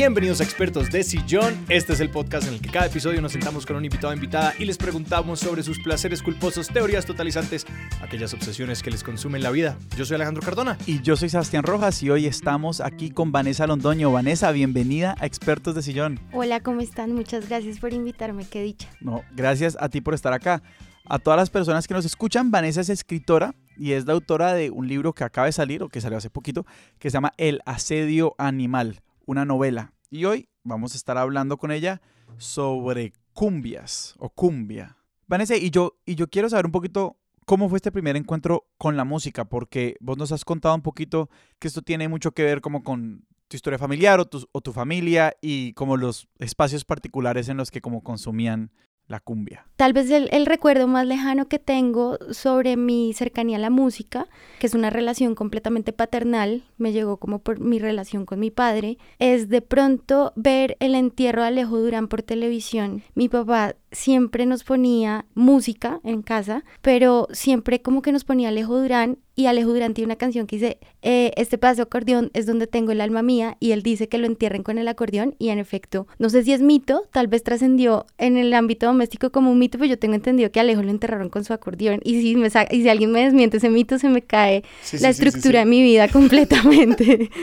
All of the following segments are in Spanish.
Bienvenidos a Expertos de Sillón. Este es el podcast en el que cada episodio nos sentamos con un invitado o invitada y les preguntamos sobre sus placeres culposos, teorías totalizantes, aquellas obsesiones que les consumen la vida. Yo soy Alejandro Cardona. Y yo soy Sebastián Rojas y hoy estamos aquí con Vanessa Londoño. Vanessa, bienvenida a Expertos de Sillón. Hola, ¿cómo están? Muchas gracias por invitarme, qué dicha. No, gracias a ti por estar acá. A todas las personas que nos escuchan, Vanessa es escritora y es la autora de un libro que acaba de salir o que salió hace poquito, que se llama El asedio animal una novela. Y hoy vamos a estar hablando con ella sobre cumbias o cumbia. Vanessa, y yo, y yo quiero saber un poquito cómo fue este primer encuentro con la música, porque vos nos has contado un poquito que esto tiene mucho que ver como con tu historia familiar o tu, o tu familia y como los espacios particulares en los que como consumían la cumbia. Tal vez el, el, recuerdo más lejano que tengo sobre mi cercanía a la música, que es una relación completamente paternal, me llegó como por mi relación con mi padre, es de pronto ver el entierro de Alejo Durán por televisión. Mi papá siempre nos ponía música en casa, pero siempre como que nos ponía Alejo Durán y Alejo Durán tiene una canción que dice, eh, este pedazo de acordeón es donde tengo el alma mía y él dice que lo entierren con el acordeón y en efecto, no sé si es mito, tal vez trascendió en el ámbito doméstico como un mito, pero yo tengo entendido que Alejo lo enterraron con su acordeón y si, me y si alguien me desmiente ese mito se me cae la estructura de mi vida completamente.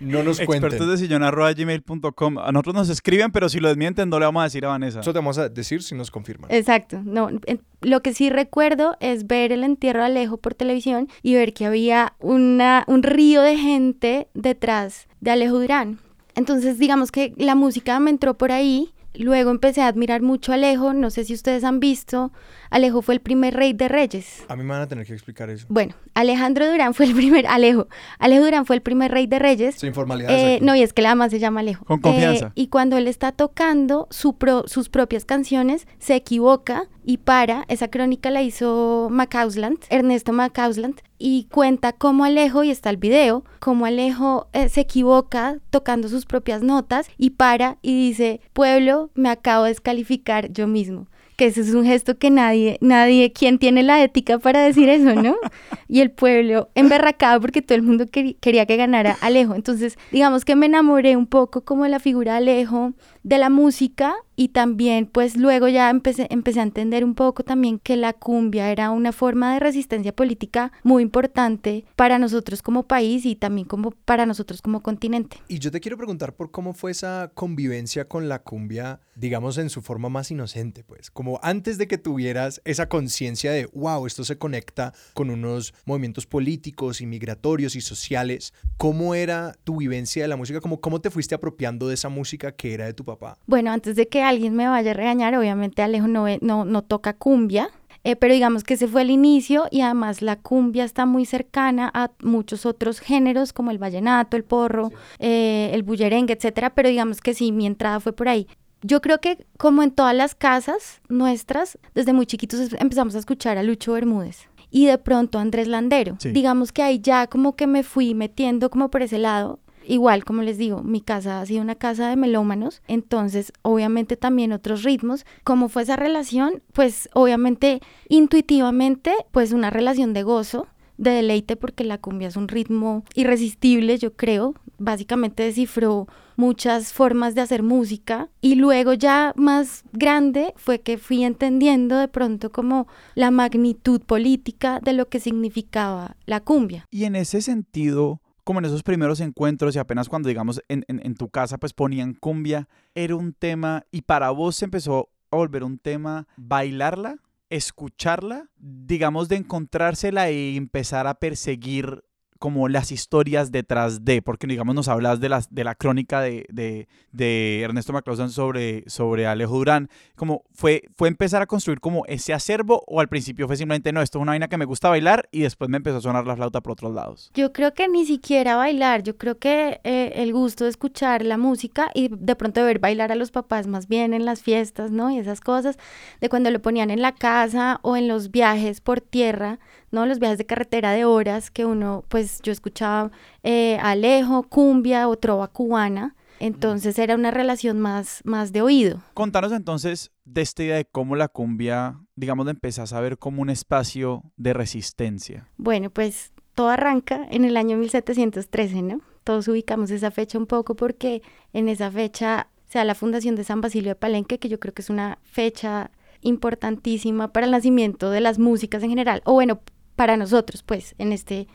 No, nos cuenten. Expertos de sillón gmail.com. A nosotros nos escriben, pero si lo desmienten, no le vamos a decir a Vanessa. Eso te vamos a decir si nos confirman. Exacto. No, lo que sí recuerdo es ver el entierro de Alejo por televisión y ver que había una, un río de gente detrás de Alejo Durán. Entonces, digamos que la música me entró por ahí. Luego empecé a admirar mucho a Alejo. No sé si ustedes han visto Alejo fue el primer rey de reyes. A mí me van a tener que explicar eso. Bueno, Alejandro Durán fue el primer, Alejo, Alejo Durán fue el primer rey de reyes. Sin formalidad. Eh, no, y es que la más se llama Alejo. Con confianza. Eh, y cuando él está tocando su sus propias canciones, se equivoca y para. Esa crónica la hizo Macausland, Ernesto Macausland, y cuenta cómo Alejo, y está el video, cómo Alejo eh, se equivoca tocando sus propias notas y para y dice, pueblo, me acabo de descalificar yo mismo que ese es un gesto que nadie, nadie, ¿quién tiene la ética para decir eso, no? Y el pueblo emberracado porque todo el mundo quería que ganara Alejo. Entonces, digamos que me enamoré un poco como de la figura de Alejo, de la música y también pues luego ya empecé, empecé a entender un poco también que la cumbia era una forma de resistencia política muy importante para nosotros como país y también como para nosotros como continente. Y yo te quiero preguntar por cómo fue esa convivencia con la cumbia, digamos en su forma más inocente, pues, como antes de que tuvieras esa conciencia de, wow, esto se conecta con unos movimientos políticos y migratorios y sociales, ¿cómo era tu vivencia de la música? ¿Cómo, cómo te fuiste apropiando de esa música que era de tu papá? Bueno, antes de que alguien me vaya a regañar, obviamente Alejo no, no, no toca cumbia. Eh, pero digamos que ese fue el inicio y además la cumbia está muy cercana a muchos otros géneros como el vallenato, el porro, eh, el bullerengue, etcétera, pero digamos que sí, mi entrada fue por ahí. Yo creo que como en todas las casas nuestras, desde muy chiquitos empezamos a escuchar a Lucho Bermúdez y de pronto a Andrés Landero. Digamos que ahí ya como que me fui metiendo como por ese lado igual, como les digo, mi casa ha sido una casa de melómanos, entonces obviamente también otros ritmos. ¿Cómo fue esa relación? Pues obviamente intuitivamente, pues una relación de gozo, de deleite, porque la cumbia es un ritmo irresistible, yo creo. Básicamente descifró muchas formas de hacer música y luego ya más grande fue que fui entendiendo de pronto como la magnitud política de lo que significaba la cumbia. Y en ese sentido, como en esos primeros encuentros y apenas cuando, digamos, en, tu casa pues ponían cumbia, era un tema y para vos se empezó a volver un tema bailarla, escucharla, digamos, de encontrársela y empezar a perseguir como las historias detrás de, porque digamos nos hablas de, las, de la crónica de, de, de Ernesto McClausan sobre, sobre Alejo Durán, como fue, fue empezar a construir como ese acervo o al principio fue simplemente, no, esto es una vaina que me gusta bailar y después me empezó a sonar la flauta por otros lados. Yo creo que ni siquiera bailar, yo creo que eh, el gusto de escuchar la música y de pronto ver bailar a los papás más bien en las fiestas, ¿no? Y esas cosas, de cuando lo ponían en la casa o en los viajes por tierra, ¿no? Los viajes de carretera de horas que uno, pues yo escuchaba eh, Alejo, cumbia o trova cubana. Entonces era una relación más, más de oído. Contanos entonces de esta idea de cómo la cumbia, digamos, empezás a ver como un espacio de resistencia. Bueno, pues todo arranca en el año 1713, ¿no? todos ubicamos esa fecha un poco porque en esa fecha se da la fundación de San Basilio de Palenque, que yo creo que es una fecha importantísima para el nacimiento de las músicas en general, o bueno, para nosotros, pues, en este,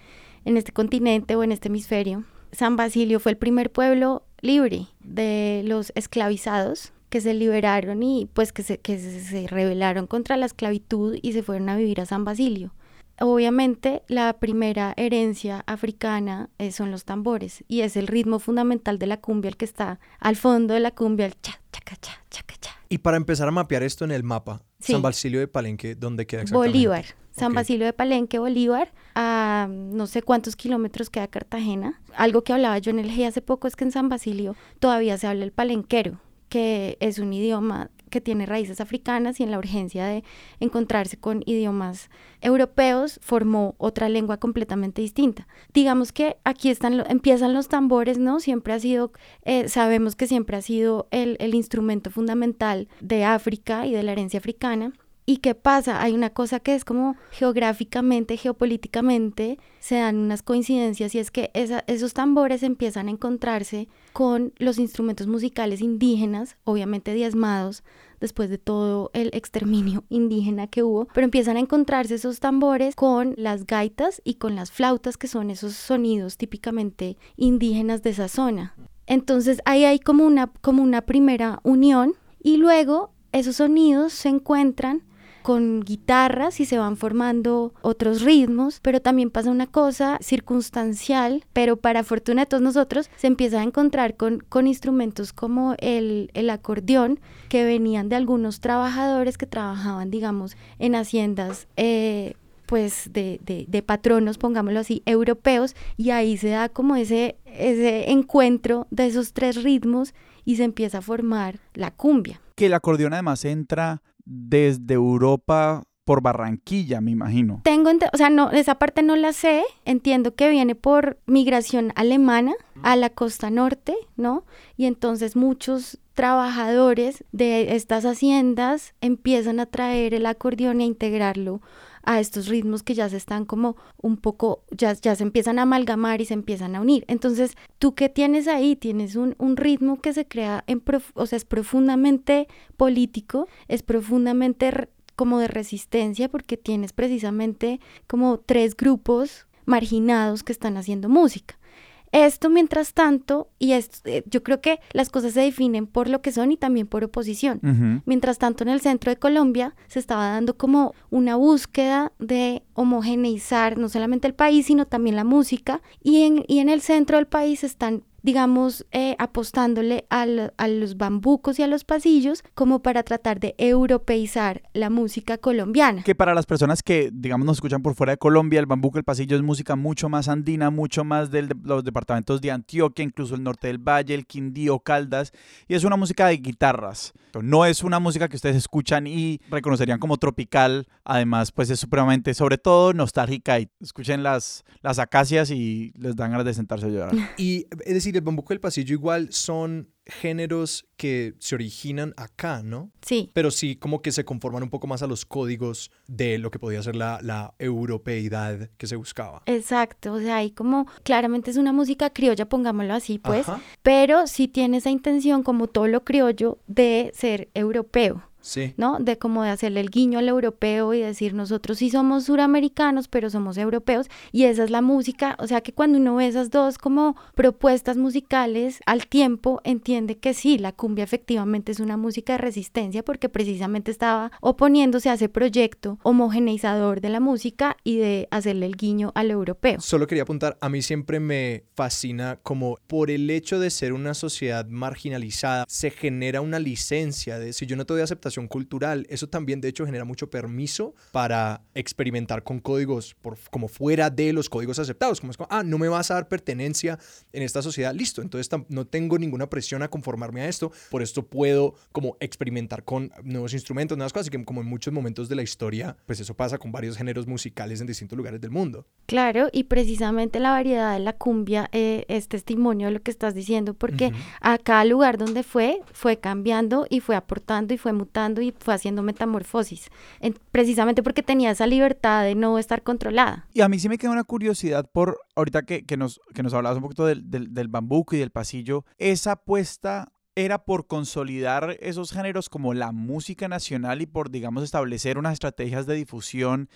en este continente o en este hemisferio. San Basilio fue el primer pueblo libre de los esclavizados que se liberaron y pues que se, que se rebelaron contra la esclavitud y se fueron a vivir a San Basilio. Obviamente la primera herencia africana eh, son los tambores y es el ritmo fundamental de la cumbia el que está al fondo de la cumbia, el cha, cha, cha, cha, cha. Y para empezar a mapear esto en el mapa, San Basilio de Palenque, ¿dónde queda exactamente? Bolívar. San Basilio de Palenque, Bolívar, a no sé cuántos kilómetros queda Cartagena. Algo que hablaba yo en el G hace poco es que en San Basilio todavía se habla el palenquero, que es un idioma que tiene raíces africanas y en la urgencia de encontrarse con idiomas europeos formó otra lengua completamente distinta. Digamos que aquí están empiezan los tambores, ¿no? Siempre ha sido, eh, sabemos que siempre ha sido el, el instrumento fundamental de África y de la herencia africana ¿Y qué pasa? Hay una cosa que es como geográficamente, geopolíticamente, se dan unas coincidencias y es que esos tambores empiezan a encontrarse con los instrumentos musicales indígenas, obviamente diezmados después de todo el exterminio indígena que hubo, pero empiezan a encontrarse esos tambores con las gaitas y con las flautas, que son esos sonidos típicamente indígenas de esa zona. Entonces ahí hay como una, como una primera unión y luego esos sonidos se encuentran con guitarras y se van formando otros ritmos, pero también pasa una cosa circunstancial, pero para fortuna de todos nosotros se empieza a encontrar con, con instrumentos como el, el acordeón que venían de algunos trabajadores que trabajaban, digamos, en haciendas. Eh, pues de, de, de, patronos, pongámoslo así, europeos, y ahí se da como ese, ese encuentro de esos tres ritmos y se empieza a formar la cumbia. Que el acordeón además entra desde Europa por Barranquilla, me imagino. Tengo, o sea, no, esa parte no la sé. Entiendo que viene por migración alemana a la costa norte, ¿no? Y entonces muchos trabajadores de estas haciendas empiezan a traer el acordeón y a integrarlo a estos ritmos que ya se están como un poco, ya, ya se empiezan a amalgamar y se empiezan a unir. Entonces, ¿tú qué tienes ahí? Tienes un, un ritmo que se crea, en o sea, es profundamente político, es profundamente como de resistencia porque tienes precisamente como tres grupos marginados que están haciendo música. Esto, mientras tanto, y es, eh, yo creo que las cosas se definen por lo que son y también por oposición. Mientras tanto, en el centro de Colombia se estaba dando como una búsqueda de homogeneizar no solamente el país, sino también la música. Y en, y en el centro del país están digamos, eh, apostándole a los bambucos y a los pasillos como para tratar de europeizar la música colombiana. Que para las personas que, digamos, nos escuchan por fuera de Colombia, el bambuco, el pasillo es música mucho más andina, mucho más de los departamentos de Antioquia, incluso el norte del Valle, el Quindío, Caldas, y es una música de guitarras. No es una música que ustedes escuchan y reconocerían como tropical, además, pues es supremamente, sobre todo, nostálgica y escuchen las, las acacias y les dan ganas de sentarse a llorar. Y es decir, el bambuco del pasillo igual son géneros que se originan acá, ¿no? Sí. Pero sí como que se conforman un poco más a los códigos de lo que podía ser la, la europeidad que se buscaba. Exacto, o sea, ahí como claramente es una música criolla, pongámoslo así, pues, pero sí tiene esa intención como todo lo criollo de ser europeo. ¿No? De como de hacerle el guiño al europeo y decir nosotros sí somos suramericanos, pero somos europeos y esa es la música, o sea que cuando uno ve esas dos como propuestas musicales al tiempo entiende que sí, la cumbia efectivamente es una música de resistencia porque precisamente estaba oponiéndose a ese proyecto homogeneizador de la música y de hacerle el guiño al europeo. Solo quería apuntar, a mí siempre me fascina como por el hecho de ser una sociedad marginalizada se genera una licencia de si yo no te voy a cultural. Eso también, de hecho, genera mucho permiso para experimentar con códigos por, como fuera de los códigos aceptados. Como es como, ah, no me vas a dar pertenencia en esta sociedad, listo. Entonces no tengo ninguna presión a conformarme a esto. Por esto puedo como experimentar con nuevos instrumentos, nuevas cosas. Y que como en muchos momentos de la historia, pues eso pasa con varios géneros musicales en distintos lugares del mundo. Claro, y precisamente la variedad de la cumbia eh, es testimonio de lo que estás diciendo, porque a cada lugar donde fue, fue cambiando y fue aportando y fue mutando y fue haciendo metamorfosis, precisamente porque tenía esa libertad de no estar controlada. Y a mí sí me queda una curiosidad por, ahorita que, que nos, que nos hablabas un poquito del, del, del bambuco y del pasillo, esa apuesta era por consolidar esos géneros como la música nacional y por, digamos, establecer unas estrategias de difusión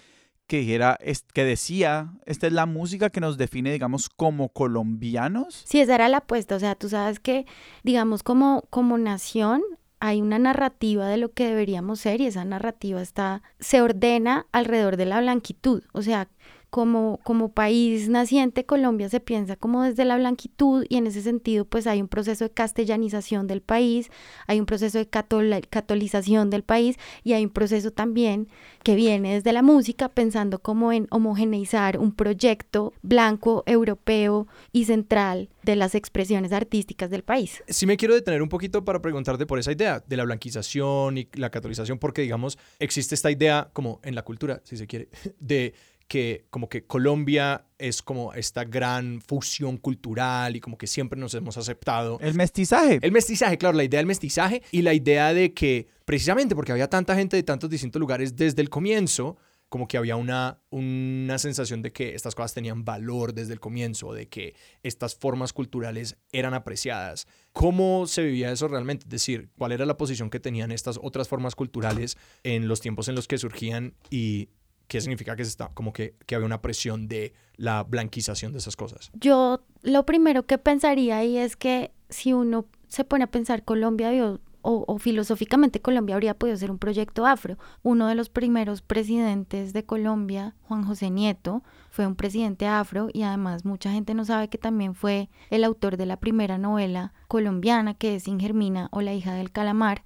que, era, que decía, esta es la música que nos define, digamos, como colombianos. Sí, esa era la apuesta. O sea, tú sabes que, digamos, como, como nación, hay una narrativa de lo que deberíamos ser y esa narrativa está, se ordena alrededor de la blanquitud. O sea, como, como país naciente, Colombia se piensa como desde la blanquitud y en ese sentido pues hay un proceso de castellanización del país, hay un proceso de catolización del país y hay un proceso también que viene desde la música pensando como en homogeneizar un proyecto blanco, europeo y central de las expresiones artísticas del país. Sí me quiero detener un poquito para preguntarte por esa idea de la blanquización y la catolización porque digamos existe esta idea como en la cultura, si se quiere, de que como que Colombia es como esta gran fusión cultural y como que siempre nos hemos aceptado. El mestizaje. El mestizaje, claro, la idea del mestizaje y la idea de que precisamente porque había tanta gente de tantos distintos lugares desde el comienzo, como que había una, una sensación de que estas cosas tenían valor desde el comienzo, de que estas formas culturales eran apreciadas. ¿Cómo se vivía eso realmente? Es decir, ¿cuál era la posición que tenían estas otras formas culturales en los tiempos en los que surgían y ¿Qué significa que, se está, como que, que había una presión de la blanquización de esas cosas? Yo lo primero que pensaría ahí es que si uno se pone a pensar Colombia o, o, filosóficamente Colombia habría podido ser un proyecto afro. Uno de los primeros presidentes de Colombia, Juan José Nieto, fue un presidente afro y además mucha gente no sabe que también fue el autor de la primera novela colombiana que es Ingermina o La hija del calamar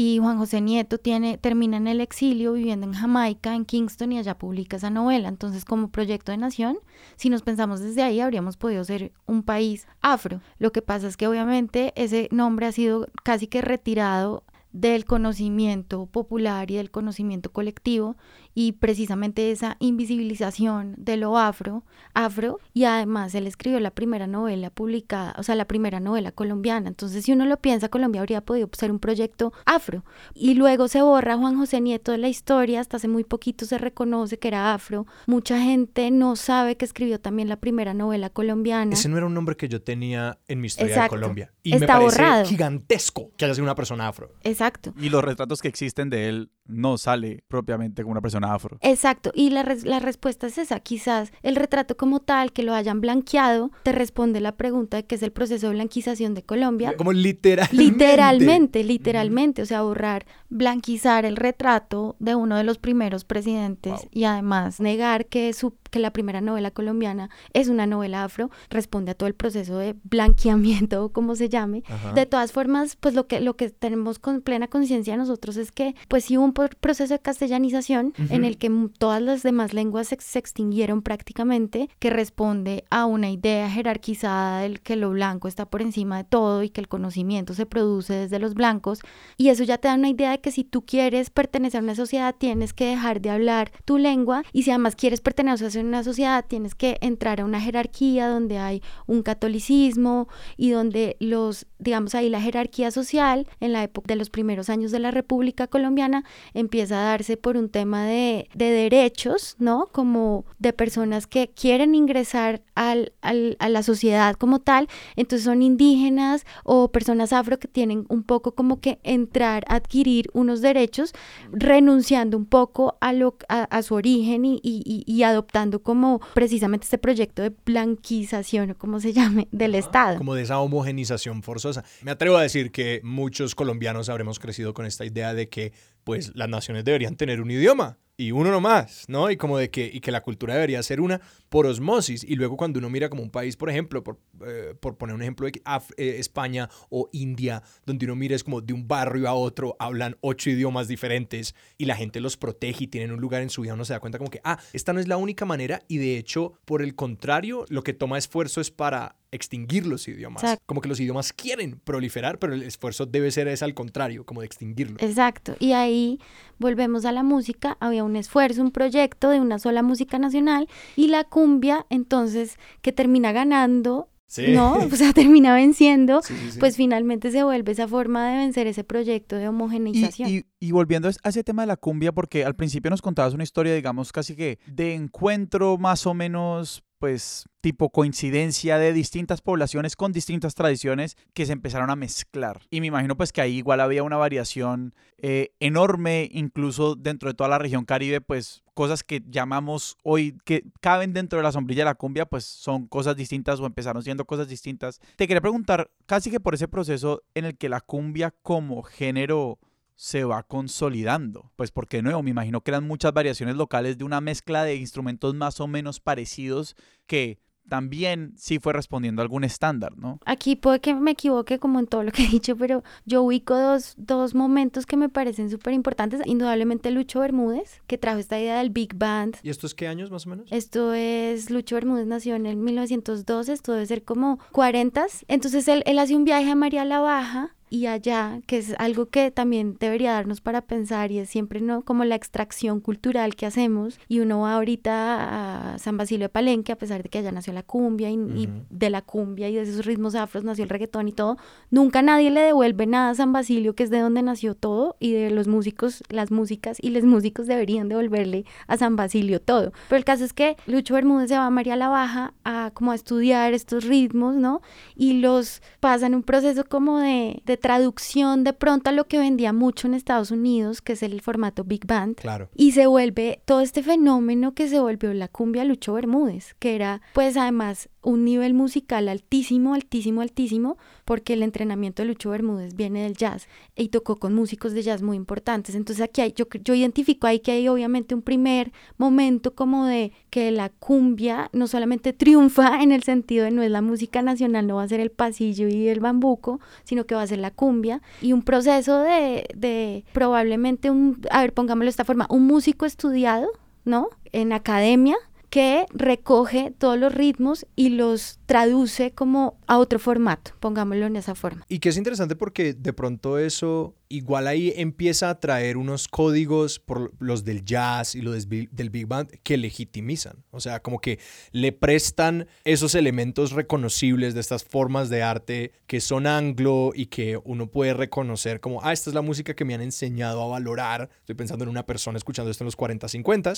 y Juan José Nieto tiene, termina en el exilio viviendo en Jamaica, en Kingston, y allá publica esa novela. Entonces, como proyecto de nación, si nos pensamos desde ahí, habríamos podido ser un país afro. Lo que pasa es que obviamente ese nombre ha sido casi que retirado del conocimiento popular y del conocimiento colectivo y precisamente esa invisibilización de lo afro, afro, y además él escribió la primera novela publicada, o sea, la primera novela colombiana. Entonces, si uno lo piensa, Colombia habría podido ser un proyecto afro. Y luego se borra Juan José Nieto de la historia, hasta hace muy poquito se reconoce que era afro. Mucha gente no sabe que escribió también la primera novela colombiana. Ese no era un nombre que yo tenía en mi historia de Colombia. Y me parece borrado. gigantesco que haya sido una persona afro. Exacto. Y los retratos que existen de él no sale propiamente como una persona afro. Exacto, y la, la, respuesta es esa, quizás el retrato como tal, que lo hayan blanqueado, te responde la pregunta de qué es el proceso de blanquización de Colombia. Como literalmente. Literalmente, literalmente, o sea, borrar, blanquizar el retrato de uno de los primeros presidentes y además negar que su que la primera novela colombiana es una novela afro, responde a todo el proceso de blanqueamiento o como se llame. De todas formas, pues lo que, lo que tenemos con plena conciencia nosotros es que pues sí hubo un proceso de castellanización en el que todas las demás lenguas se, extinguieron prácticamente, que responde a una idea jerarquizada del que lo blanco está por encima de todo y que el conocimiento se produce desde los blancos. Y eso ya te da una idea de que si tú quieres pertenecer a una sociedad tienes que dejar de hablar tu lengua y si además quieres pertenecer a en una sociedad tienes que entrar a una jerarquía donde hay un catolicismo y donde los, digamos ahí la jerarquía social en la época de los primeros años de la República Colombiana empieza a darse por un tema de, de derechos, ¿no? Como de personas que quieren ingresar al, al, a la sociedad como tal, entonces son indígenas o personas afro que tienen un poco como que entrar, adquirir unos derechos, renunciando un poco a, lo, a, su origen y, y, y adoptando como precisamente este proyecto de blanquización o como se llame del Estado. Como de esa homogenización forzosa. Me atrevo a decir que muchos colombianos habremos crecido con esta idea de que pues las naciones deberían tener un idioma y uno nomás, ¿no? Y como de que, y que la cultura debería ser una por osmosis. Y luego cuando uno mira como un país, por ejemplo, por, eh, por poner un ejemplo de eh, España o India, donde uno mira es como de un barrio a otro, hablan ocho idiomas diferentes y la gente los protege y tienen un lugar en su vida, uno se da cuenta como que, ah, esta no es la única manera y de hecho, por el contrario, lo que toma esfuerzo es para extinguir los idiomas. Como que los idiomas quieren proliferar, pero el esfuerzo debe ser es al contrario, como de extinguirlos. Exacto. Y ahí volvemos a la música, había un esfuerzo, un proyecto de una sola música nacional y la cumbia, entonces, que termina ganando ¿no? O sea, termina venciendo, pues finalmente se vuelve esa forma de vencer ese proyecto de homogeneización. Y, y, volviendo a ese tema de la cumbia, porque al principio nos contabas una historia, digamos, casi que de encuentro más o menos pues tipo coincidencia de distintas poblaciones con distintas tradiciones que se empezaron a mezclar. Y me imagino pues que ahí igual había una variación eh, enorme, incluso dentro de toda la región caribe, pues cosas que llamamos hoy que caben dentro de la sombrilla de la cumbia, pues son cosas distintas o empezaron siendo cosas distintas. Te quería preguntar, casi que por ese proceso en el que la cumbia como género se va consolidando. Pues porque de nuevo, me imagino que eran muchas variaciones locales de una mezcla de instrumentos más o menos parecidos que también sí fue respondiendo a algún estándar, ¿no? Aquí puede que me equivoque como en todo lo que he dicho, pero yo ubico dos, dos momentos que me parecen súper importantes. Indudablemente Lucho Bermúdez, que trajo esta idea del Big Band. ¿Y esto es qué años más o menos? Esto es, Lucho Bermúdez nació en el 1912, esto debe ser como 40. Entonces él, él hace un viaje a María la Baja y allá, que es algo que también debería darnos para pensar y es siempre no como la extracción cultural que hacemos y uno va ahorita a San Basilio de Palenque a pesar de que allá nació la cumbia y, de la cumbia y de esos ritmos afros nació el reggaetón y todo, nunca nadie le devuelve nada a San Basilio que es de donde nació todo y de los músicos, las músicas y los músicos deberían devolverle a San Basilio todo. Pero el caso es que Lucho Bermúdez se va a María la Baja a como a estudiar estos ritmos, ¿no? Y los pasa en un proceso como de traducción de pronto a lo que vendía mucho en Estados Unidos, que es el formato Big Band. Claro. Y se vuelve todo este fenómeno que se volvió la cumbia Lucho Bermúdez, que era pues además un nivel musical altísimo, altísimo, altísimo, porque el entrenamiento de Lucho Bermúdez viene del jazz y tocó con músicos de jazz muy importantes. Entonces aquí yo, yo identifico ahí que hay obviamente un primer momento como de que la cumbia no solamente triunfa en el sentido de no es la música nacional, no va a ser el pasillo y el bambuco, sino que va a ser la cumbia y un proceso de, de probablemente un, a ver, pongámoslo de esta forma, un músico estudiado, ¿no? En academia que recoge todos los ritmos y los traduce como a otro formato, pongámoslo en esa forma. Y que es interesante porque de pronto eso igual ahí empieza a traer unos códigos por los del jazz y los del big band que legitimizan. O sea, como que le prestan esos elementos reconocibles de estas formas de arte que son anglo y que uno puede reconocer como, ah, esta es la música que me han enseñado a valorar. Estoy pensando en una persona escuchando esto en los 40, 50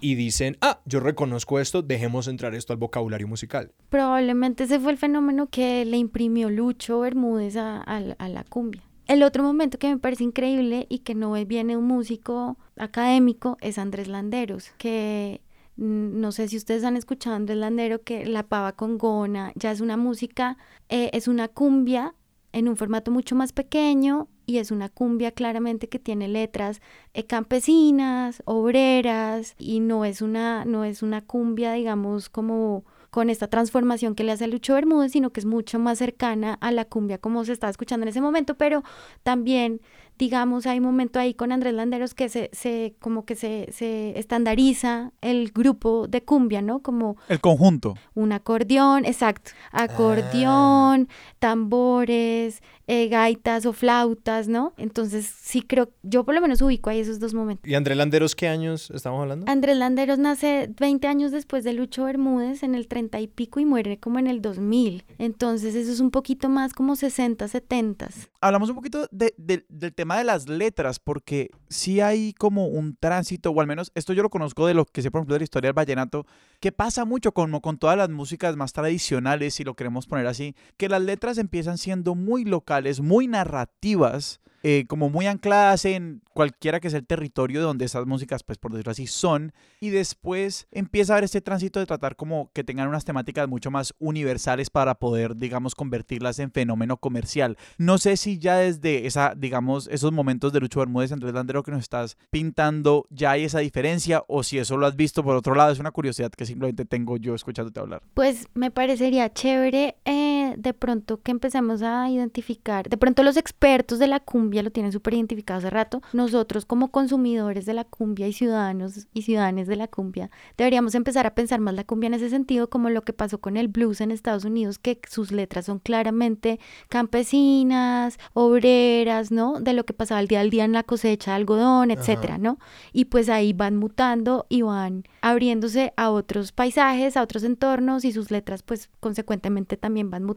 y dicen, ah, yo reconozco esto, dejemos entrar esto al vocabulario musical. Probablemente ese fue el fenómeno que le imprimió Lucho Bermúdez a la cumbia. El otro momento que me parece increíble y que no viene un músico académico es Andrés Landeros, que mm, no sé si ustedes han escuchado Andrés Landero, que La Pava con Gona ya es una música, eh, es una cumbia en un formato mucho más pequeño y es una cumbia claramente que tiene letras eh, campesinas, obreras y no es una no es una cumbia digamos como con esta transformación que le hace a Lucho Bermúdez, sino que es mucho más cercana a la cumbia como se estaba escuchando en ese momento, pero también digamos, hay un momento ahí con Andrés Landeros que se, se como que se, se, estandariza el grupo de cumbia, ¿no? Como... El conjunto. Un acordeón, exacto. Acordeón, ah. tambores, eh, gaitas o flautas, ¿no? Entonces sí creo, yo por lo menos ubico ahí esos dos momentos. ¿Y Andrés Landeros qué años estamos hablando? Andrés Landeros nace 20 años después de Lucho Bermúdez en el 30 y pico y muere como en el 2000. Entonces eso es un poquito más como 60, 70. Hablamos un poquito de, del tema de las letras, porque sí hay como un tránsito, o al menos esto yo lo conozco de lo que sé, por ejemplo, de la historia del vallenato, que pasa mucho como con todas las músicas más tradicionales, si lo queremos poner así, que las letras empiezan siendo muy locales, muy narrativas, eh, como muy ancladas en cualquiera que sea el territorio de donde esas músicas, pues por decirlo así, son. Y después empieza a haber este tránsito de tratar como que tengan unas temáticas mucho más universales para poder, digamos, convertirlas en fenómeno comercial. No sé si ya desde esa, digamos, esos momentos de Lucho Bermúdez, Andrés Landero que nos estás pintando, ya hay esa diferencia o si eso lo has visto por otro lado, es una curiosidad que simplemente tengo yo escuchándote hablar. Pues me parecería chévere eh, que de pronto que empecemos a identificar, de pronto los expertos de la cumbia lo tienen súper identificado hace rato, nosotros como consumidores de la cumbia y ciudadanos y ciudadanas de la cumbia, deberíamos empezar a pensar más la cumbia en ese sentido como lo que pasó con el blues en Estados Unidos, que sus letras son claramente campesinas, obreras, ¿no? De lo que pasaba el día al día en la cosecha de algodón, etcétera, ¿no? Y pues ahí van mutando y van abriéndose a otros paisajes, a otros entornos y sus letras pues consecuentemente también van mutando.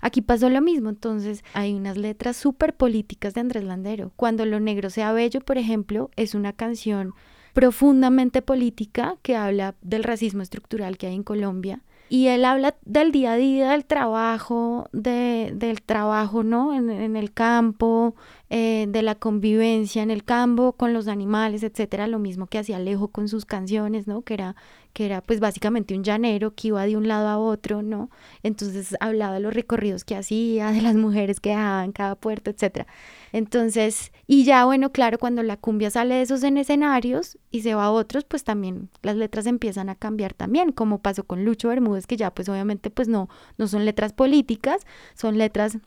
Aquí pasó lo mismo, entonces hay unas letras súper políticas de Andrés Landero. Cuando lo negro sea bello, por ejemplo, es una canción profundamente política que habla del racismo estructural que hay en Colombia. Y él habla del día a día, del trabajo, de, del trabajo, ¿no? En, el campo, eh, de la convivencia en el campo con los animales, etcétera, lo mismo que hacía Alejo con sus canciones, ¿no? Que era, que era pues básicamente un llanero que iba de un lado a otro, ¿no? Entonces hablaba de los recorridos que hacía, de las mujeres que dejaban cada puerto, etcétera. Entonces, y ya bueno, claro, cuando la cumbia sale de esos en escenarios y se va a otros, pues también las letras empiezan a cambiar también, como pasó con Lucho Bermúdez, que ya pues obviamente pues no, no son letras políticas, son letras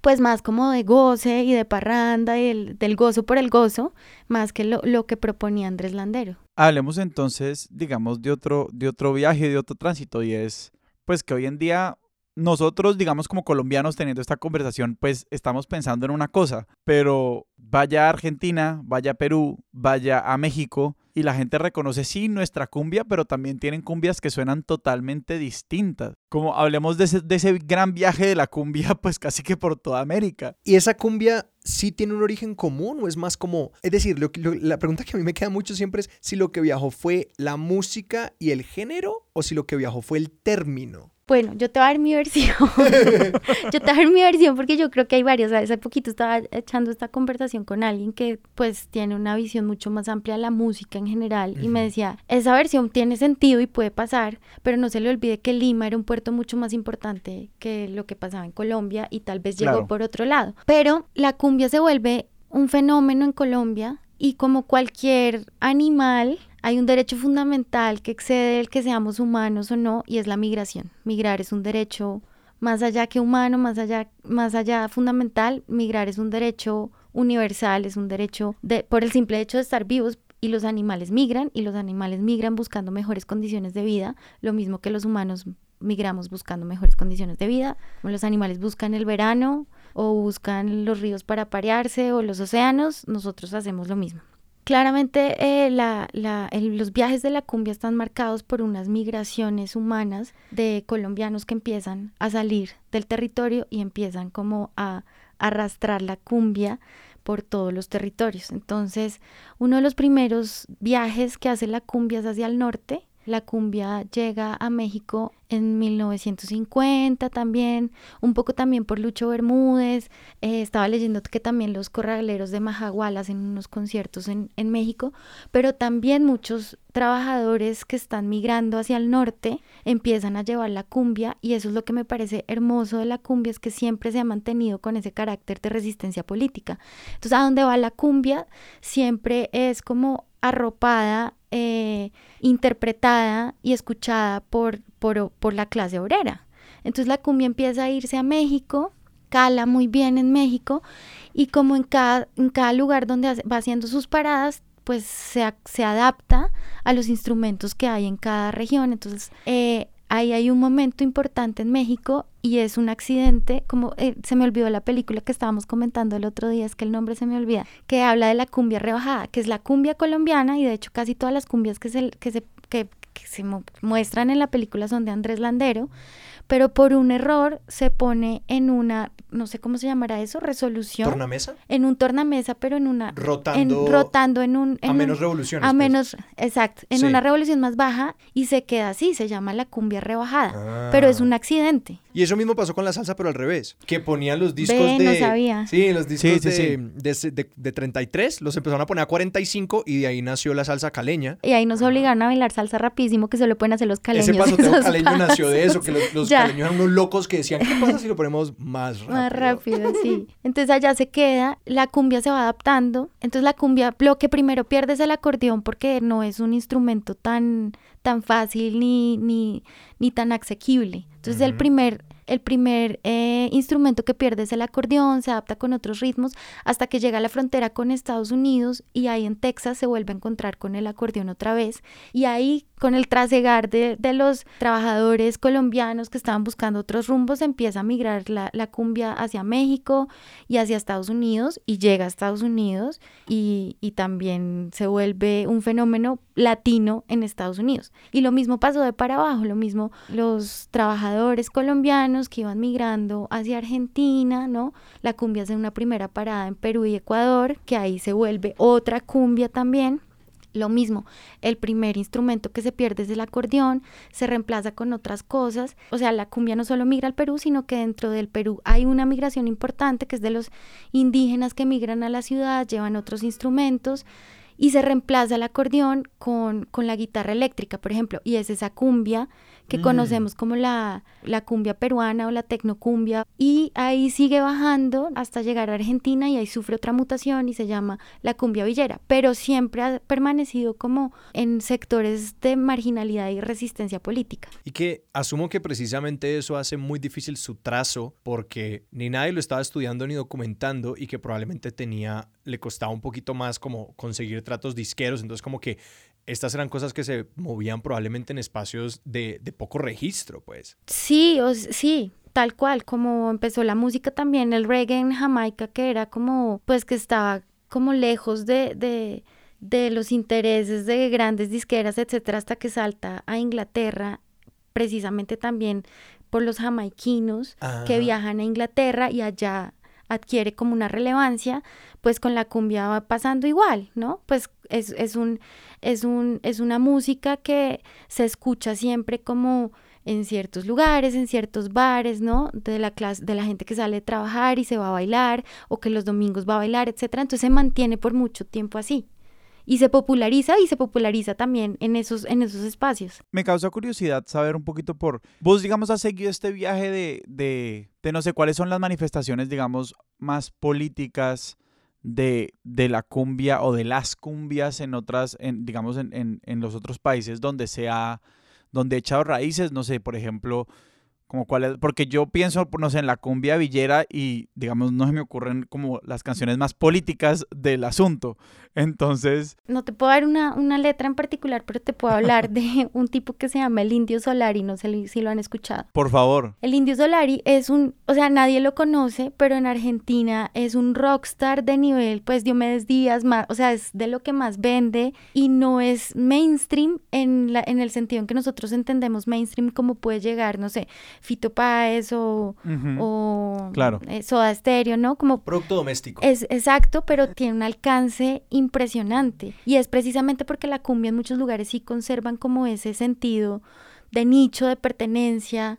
pues más como de goce y de parranda y del gozo por el gozo, más que lo, lo, que proponía Andrés Landero. Hablemos entonces, digamos, de otro, de otro viaje, de otro tránsito, y es pues que hoy en día nosotros, digamos, como colombianos teniendo esta conversación, pues estamos pensando en una cosa, pero vaya a Argentina, vaya a Perú, vaya a México, y la gente reconoce sí nuestra cumbia, pero también tienen cumbias que suenan totalmente distintas. Como hablemos de ese, de ese gran viaje de la cumbia, pues casi que por toda América. ¿Y esa cumbia sí tiene un origen común o es más como, es decir, lo, lo, la pregunta que a mí me queda mucho siempre es si lo que viajó fue la música y el género o si lo que viajó fue el término? Bueno, yo te voy a dar mi versión. yo te voy a dar mi versión porque yo creo que hay varias. Hace poquito estaba echando esta conversación con alguien que pues tiene una visión mucho más amplia de la música en general y me decía, esa versión tiene sentido y puede pasar, pero no se le olvide que Lima era un puerto mucho más importante que lo que pasaba en Colombia y tal vez llegó claro. por otro lado. Pero la cumbia se vuelve un fenómeno en Colombia y como cualquier animal, hay un derecho fundamental que excede el que seamos humanos o no, y es la migración. Migrar es un derecho más allá que humano, más allá, más allá fundamental. Migrar es un derecho universal, es un derecho de, por el simple hecho de estar vivos. Y los animales migran, y los animales migran buscando mejores condiciones de vida, lo mismo que los humanos migramos buscando mejores condiciones de vida. Los animales buscan el verano o buscan los ríos para parearse o los océanos, nosotros hacemos lo mismo. Claramente eh, los viajes de la cumbia están marcados por unas migraciones humanas de colombianos que empiezan a salir del territorio y empiezan como a arrastrar la cumbia por todos los territorios. Entonces, uno de los primeros viajes que hace la cumbia es hacia el norte. La cumbia llega a México en 1950 también, un poco también por Lucho Bermúdez. Eh, estaba leyendo que también los corraleros de Majagualas en unos conciertos en, en México, pero también muchos trabajadores que están migrando hacia el norte empiezan a llevar la cumbia y eso es lo que me parece hermoso de la cumbia, es que siempre se ha mantenido con ese carácter de resistencia política. Entonces, a donde va la cumbia siempre es como arropada, eh, interpretada y escuchada por, por, por la clase obrera. Entonces la cumbia empieza a irse a México, cala muy bien en México y como en cada, en cada lugar donde va haciendo sus paradas, pues se, se adapta a los instrumentos que hay en cada región. Entonces eh, ahí hay un momento importante en México y es un accidente, como eh, se me olvidó la película que estábamos comentando el otro día, es que el nombre se me olvida, que habla de la cumbia rebajada, que es la cumbia colombiana y de hecho casi todas las cumbias que se, que se, que, que se muestran en la película son de Andrés Landero, pero por un error se pone en una, no sé cómo se llamará eso, resolución. ¿Tornamesa? En un tornamesa, pero en una... Rotando. En, rotando en un... En a un, menos revoluciones. A pues. menos, exacto, en Sí. una revolución más baja y se queda así, se llama la cumbia rebajada, Ah. pero es un accidente. Y eso mismo pasó con la salsa, pero al revés. Que ponían los discos Ve, de. no sabía. Sí, los discos Sí, sí, de, sí. De, de- de 33, los empezaron a poner a 45 y de ahí nació la salsa caleña. Y ahí nos obligaron a bailar salsa rapidísimo, que solo pueden hacer los caleños. Ese pasoteo caleño nació de eso, que los, los Ya. caleños eran unos locos que decían, ¿qué pasa si lo ponemos más rápido? Más rápido, sí. Entonces allá se queda, la cumbia se va adaptando. Entonces la cumbia, lo que primero pierde es el acordeón porque no es un instrumento tan, tan fácil ni, ni, ni tan asequible. Entonces el Ujú. primer el primer eh, instrumento que pierde es el acordeón, se adapta con otros ritmos, hasta que llega a la frontera con Estados Unidos y ahí en Texas se vuelve a encontrar con el acordeón otra vez. Y ahí, con el trasegar de, de los trabajadores colombianos que estaban buscando otros rumbos, empieza a migrar la, la cumbia hacia México y hacia Estados Unidos y llega a Estados Unidos y, y también se vuelve un fenómeno latino en Estados Unidos. Y lo mismo pasó de para abajo, lo mismo los trabajadores que iban migrando hacia Argentina, ¿no? La cumbia hace una primera parada en Perú y Ecuador, que ahí se vuelve otra cumbia también. Lo mismo, el primer instrumento que se pierde es el acordeón, se reemplaza con otras cosas. O sea, la cumbia no solo migra al Perú, sino que dentro del Perú hay una migración importante que es de los indígenas que migran a la ciudad, llevan otros instrumentos y se reemplaza el acordeón con, con la guitarra eléctrica, por ejemplo, y es esa cumbia que Mm. conocemos como la, la cumbia peruana o la tecnocumbia, y ahí sigue bajando hasta llegar a Argentina y ahí sufre otra mutación y se llama la cumbia villera, pero siempre ha permanecido como en sectores de marginalidad y resistencia política. Y que asumo que precisamente eso hace muy difícil su trazo porque ni nadie lo estaba estudiando ni documentando y que probablemente tenía, le costaba un poquito más como conseguir tratos disqueros. Entonces como que estas eran cosas que se movían probablemente en espacios de, de poco registro, pues. Sí, o, sí, tal cual, como empezó la música también, el reggae en Jamaica, que era como, pues que estaba como lejos de, de, de los intereses de grandes disqueras, etcétera, hasta que salta a Inglaterra, precisamente también por los jamaiquinos que Ajá. viajan a Inglaterra y allá adquiere como una relevancia, pues con la cumbia va pasando igual, ¿no? Pues es, es, un, es, un, es una música que se escucha siempre como en ciertos lugares, en ciertos bares, ¿no? De la clase, de la gente que sale de trabajar y se va a bailar, o que los domingos va a bailar, etcétera. Entonces se mantiene por mucho tiempo así. Y se populariza y se populariza también en esos, en esos espacios. Me causa curiosidad saber un poquito por... Vos, digamos, has seguido este viaje de, de, no sé cuáles son las manifestaciones, digamos, más políticas de, de la cumbia o de las cumbias en otras, en, digamos, en, en, en los otros países donde se ha, donde he echado raíces, no sé, por ejemplo, como cuál es, porque yo pienso, no sé, en la cumbia villera y, digamos, no se me ocurren como las canciones más políticas del asunto. Entonces, No te puedo dar una, una letra en particular, pero te puedo hablar de un tipo que se llama el Indio Solari, no sé si lo han escuchado. por favor, El Indio Solari es un, o sea, nadie lo conoce, pero en Argentina es un rockstar de nivel, pues Diomedes Díaz, más, o sea, es de lo que más vende y no es mainstream en, la, en el sentido en que nosotros entendemos mainstream como puede llegar, no sé, Fito Páez o, o Claro. eh, Soda Stereo, ¿no? Como Producto doméstico. es exacto, pero tiene un alcance impresionante. Y es precisamente porque la cumbia en muchos lugares sí conservan como ese sentido de nicho, de pertenencia.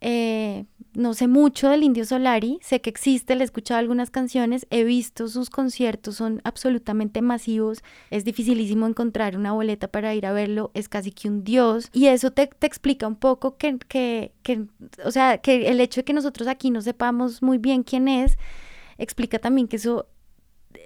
Eh, no sé mucho del Indio Solari, sé que existe, le he escuchado algunas canciones, he visto sus conciertos, son absolutamente masivos, es dificilísimo encontrar una boleta para ir a verlo, es casi que un dios, y eso te, te explica un poco que, que, que, o sea, que el hecho de que nosotros aquí no sepamos muy bien quién es, explica también que eso,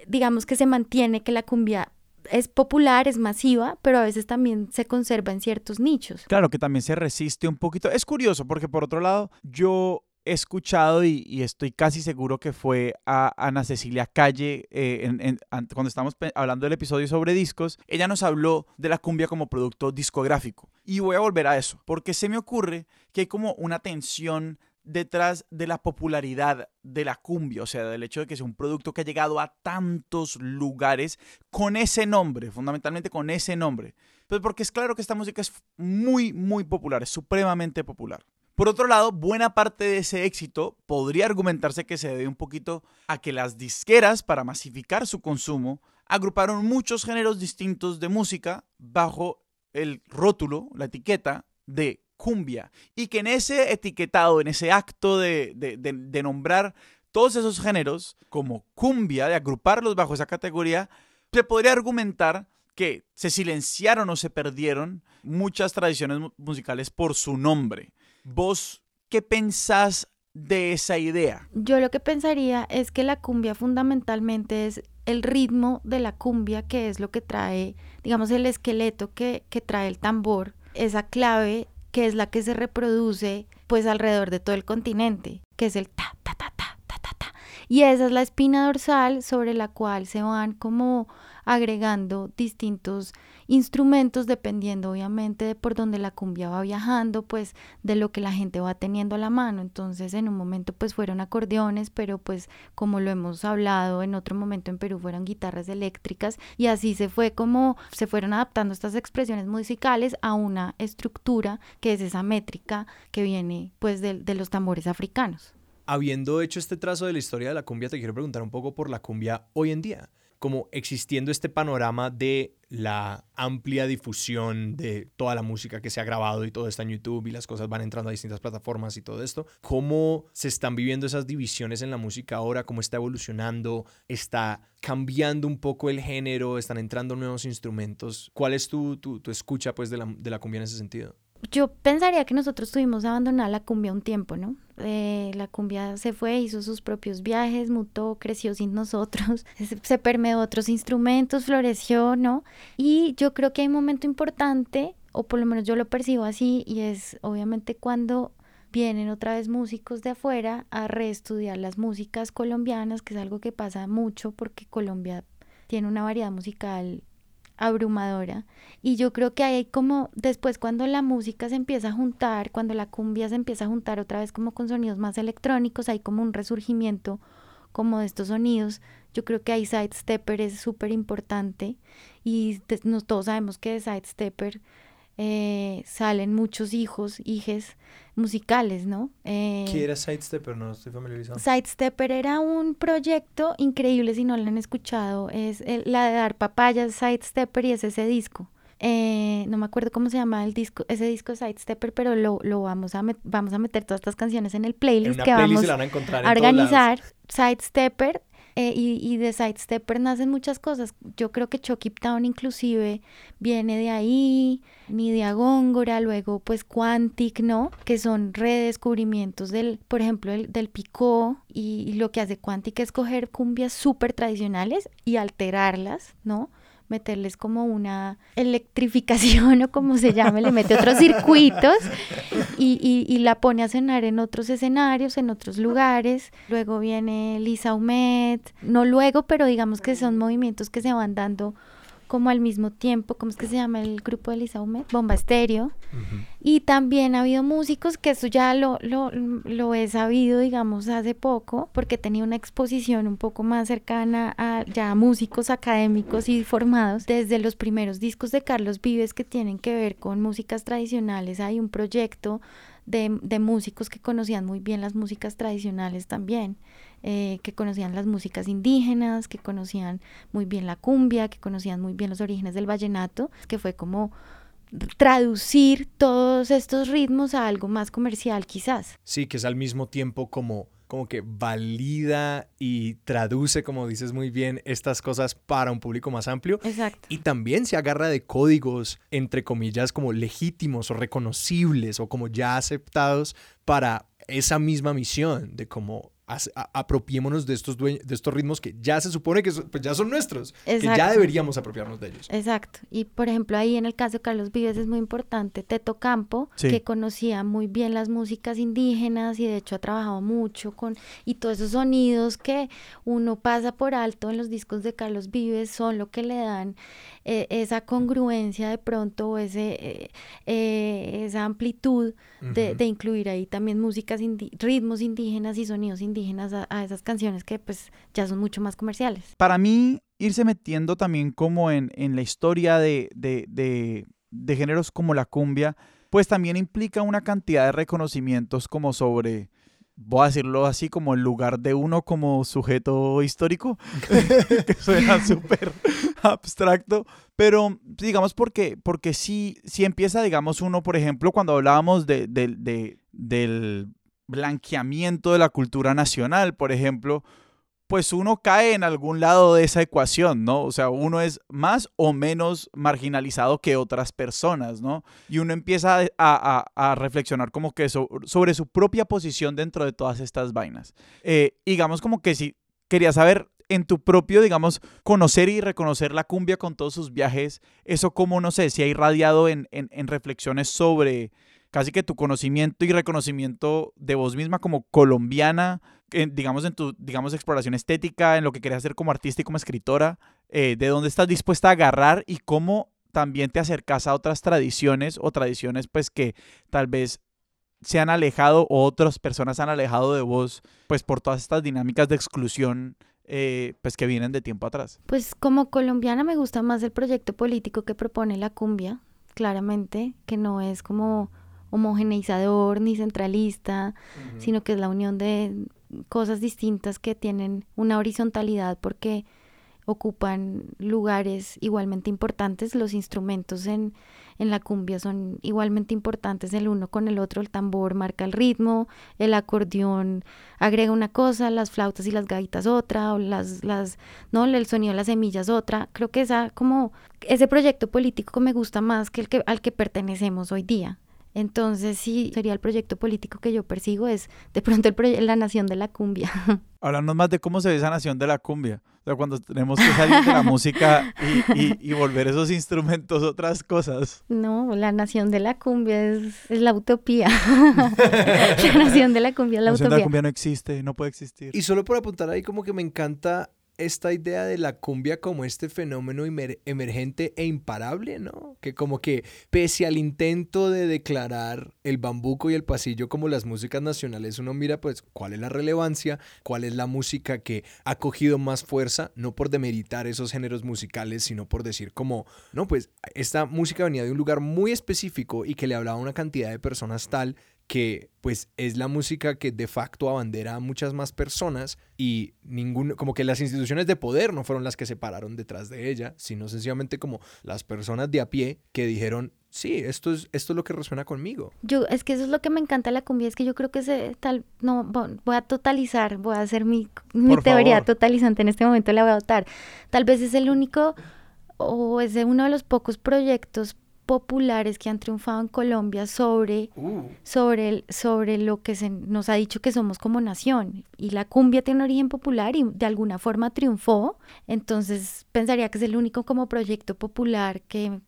digamos que se mantiene, que la cumbia es popular, es masiva, pero a veces también se conserva en ciertos nichos. Claro que también se resiste un poquito. Es curioso porque por otro lado yo he escuchado y, estoy casi seguro que fue a Ana Cecilia Calle eh, cuando estábamos hablando del episodio sobre discos. Ella nos habló de la cumbia como producto discográfico. Y voy a volver a eso porque se me ocurre que hay como una tensión detrás de la popularidad de la cumbia, o sea, del hecho de que sea un producto que ha llegado a tantos lugares con ese nombre, fundamentalmente con ese nombre. Pues porque es claro que esta música es muy, muy popular, es supremamente popular. Por otro lado, buena parte de ese éxito podría argumentarse que se debe un poquito a que las disqueras, para masificar su consumo, agruparon muchos géneros distintos de música bajo el rótulo, la etiqueta de cumbia. Y que en ese etiquetado, en ese acto de, de- de- nombrar todos esos géneros como cumbia, de agruparlos bajo esa categoría, se podría argumentar que se silenciaron o se perdieron muchas tradiciones mu- musicales por su nombre. ¿Vos qué pensás de esa idea? Yo lo que pensaría es que la cumbia fundamentalmente es el ritmo de la cumbia, que es lo que trae, digamos, el esqueleto que, que trae el tambor, esa clave que es la que se reproduce pues alrededor de todo el continente, que es el ta, ta, ta, ta, ta, ta, ta. Y esa es la espina dorsal sobre la cual se van como agregando distintos instrumentos dependiendo obviamente de por donde la cumbia va viajando, pues de lo que la gente va teniendo a la mano. Entonces en un momento pues fueron acordeones, pero pues como lo hemos hablado en otro momento en Perú fueron guitarras eléctricas y así se fue como se fueron adaptando estas expresiones musicales a una estructura que es esa métrica que viene pues de, de los tambores africanos. Habiendo hecho este trazo de la historia de la cumbia, te quiero preguntar un poco por la cumbia hoy en día como existiendo este panorama de la amplia difusión de toda la música que se ha grabado y todo está en YouTube y las cosas van entrando a distintas plataformas y todo esto, ¿cómo se están viviendo esas divisiones en la música ahora? ¿Cómo está evolucionando? ¿Está cambiando un poco el género? ¿Están entrando nuevos instrumentos? ¿Cuál es tu, tu, escucha pues de la, de la cumbia en ese sentido? Yo pensaría que nosotros tuvimos abandonar la cumbia un tiempo, ¿no? Eh, la cumbia se fue, hizo sus propios viajes, mutó, creció sin nosotros, se, permeó otros instrumentos, floreció, ¿no? Y yo creo que hay un momento importante, o por lo menos yo lo percibo así, y es obviamente cuando vienen otra vez músicos de afuera a reestudiar las músicas colombianas, que es algo que pasa mucho porque Colombia tiene una variedad musical abrumadora. Y yo creo que hay como después cuando la música se empieza a juntar, cuando la cumbia se empieza a juntar otra vez como con sonidos más electrónicos, hay como un resurgimiento como de estos sonidos. Yo creo que ahí Sidestepper es súper importante y todos sabemos que de Sidestepper eh, salen muchos hijos, hijes musicales, ¿no? Eh, ¿Qué era Sidestepper? No estoy familiarizado. Sidestepper era un proyecto increíble, si no lo han escuchado, es la de dar papayas, Sidestepper, y es ese disco. Eh, no me acuerdo cómo se llama el disco, ese disco Sidestepper, pero lo, lo vamos, a vamos a meter todas estas canciones en el playlist que vamos a, organizar. Sidestepper eh, y, y, de Sidestepper nacen muchas cosas. Yo creo que Chucky Town inclusive viene de ahí, ni de Agóngora, luego pues Quantic, ¿no? Que son redescubrimientos del, por ejemplo, el, del picó y, y, lo que hace Quantic es coger cumbias súper tradicionales y alterarlas, ¿no? Meterles como una electrificación o como se llame, le mete otros circuitos y, y, la pone a cenar en otros escenarios, en otros lugares. Luego viene Lisa Humet, no luego, pero digamos que son movimientos que se van dando como al mismo tiempo, ¿cómo es que se llama el grupo de Lisa? Bomba Estéreo. Y también ha habido músicos, que eso ya lo, lo, lo, he sabido, digamos, hace poco, porque tenía una exposición un poco más cercana a ya músicos académicos y formados. Desde los primeros discos de Carlos Vives que tienen que ver con músicas tradicionales, hay un proyecto de, de músicos que conocían muy bien las músicas tradicionales también. Eh, que conocían las músicas indígenas, que conocían muy bien la cumbia, que conocían muy bien los orígenes del vallenato, que fue como traducir todos estos ritmos a algo más comercial quizás. Sí, que es al mismo tiempo como como que valida y traduce, como dices muy bien, estas cosas para un público más amplio. Exacto. Y también se agarra de códigos, entre comillas, como legítimos o reconocibles o como ya aceptados para esa misma misión de como apropiémonos de estos, de estos ritmos que ya se supone que pues ya son nuestros, que ya deberíamos apropiarnos de ellos. Exacto. Y por ejemplo, ahí en el caso de Carlos Vives es muy importante Teto Campo, que conocía muy bien las músicas indígenas y de hecho ha trabajado mucho con y todos esos sonidos que uno pasa por alto en los discos de Carlos Vives son lo que le dan eh, esa congruencia de pronto, ese, eh, eh, esa amplitud de, de, incluir ahí también músicas, ritmos indígenas y sonidos indígenas a, esas canciones que pues ya son mucho más comerciales. Para mí, irse metiendo también como en, en la historia de, de, de, de géneros como la cumbia, pues también implica una cantidad de reconocimientos como sobre voy a decirlo así, como el lugar de uno como sujeto histórico, que suena súper abstracto, pero digamos porque, porque sí, sí empieza, digamos, uno, por ejemplo, cuando hablábamos de, del blanqueamiento de la cultura nacional, por ejemplo, pues uno cae en algún lado de esa ecuación, ¿no? O sea, uno es más o menos marginalizado que otras personas, ¿no? Y uno empieza a, reflexionar como que sobre su propia posición dentro de todas estas vainas. Eh, digamos como que si quería saber en tu propio, digamos, conocer y reconocer la cumbia con todos sus viajes, eso como, no sé, si ha irradiado en, en reflexiones sobre casi que tu conocimiento y reconocimiento de vos misma como colombiana, digamos en tu, digamos, exploración estética, en lo que querías hacer como artista y como escritora, eh, de dónde estás dispuesta a agarrar y cómo también te acercas a otras tradiciones o tradiciones pues que tal vez se han alejado o otras personas se han alejado de vos pues por todas estas dinámicas de exclusión eh, pues que vienen de tiempo atrás. Pues como colombiana me gusta más el proyecto político que propone la cumbia, claramente, que no es como homogeneizador ni centralista, sino que es la unión de cosas distintas que tienen una horizontalidad porque ocupan lugares igualmente importantes. Los instrumentos en, en la cumbia son igualmente importantes el uno con el otro. El tambor marca el ritmo, el acordeón agrega una cosa, las flautas y las gaitas otra, o las, las, no, el sonido de las semillas otra. Creo que esa como ese proyecto político me gusta más que el que al que pertenecemos hoy día. Entonces, sí, sería el proyecto político que yo persigo, es de pronto el la nación de la cumbia. Háblanos más de cómo se ve esa nación de la cumbia. O sea, cuando tenemos que salir de la música y, volver esos instrumentos otras cosas. No, la nación de la cumbia es, la utopía. la nación de la cumbia es la, la utopía. de la cumbia no existe, no puede existir. Y solo por apuntar ahí, como que me encanta esta idea de la cumbia como este fenómeno emergente e imparable, ¿no? Que como que pese al intento de declarar el bambuco y el pasillo como las músicas nacionales, uno mira pues cuál es la relevancia, cuál es la música que ha cogido más fuerza, no por demeritar esos géneros musicales, sino por decir como, no, pues esta música venía de un lugar muy específico y que le hablaba a una cantidad de personas tal que pues es la música que de facto abandera a muchas más personas y ningún, como que las instituciones de poder no fueron las que se pararon detrás de ella, sino sencillamente como las personas de a pie que dijeron, sí, esto es, esto es lo que resuena conmigo. Yo, es que eso es lo que me encanta de la cumbia, es que yo creo que se, tal, no, voy a totalizar, voy a hacer mi, mi teoría totalizante en este momento, la voy a votar. Tal vez es el único o es de uno de los pocos proyectos populares que han triunfado en Colombia sobre, uh. sobre, el, sobre lo que se nos ha dicho que somos como nación. Y la cumbia tiene origen popular y de alguna forma triunfó. Entonces pensaría que es el único como proyecto popular que,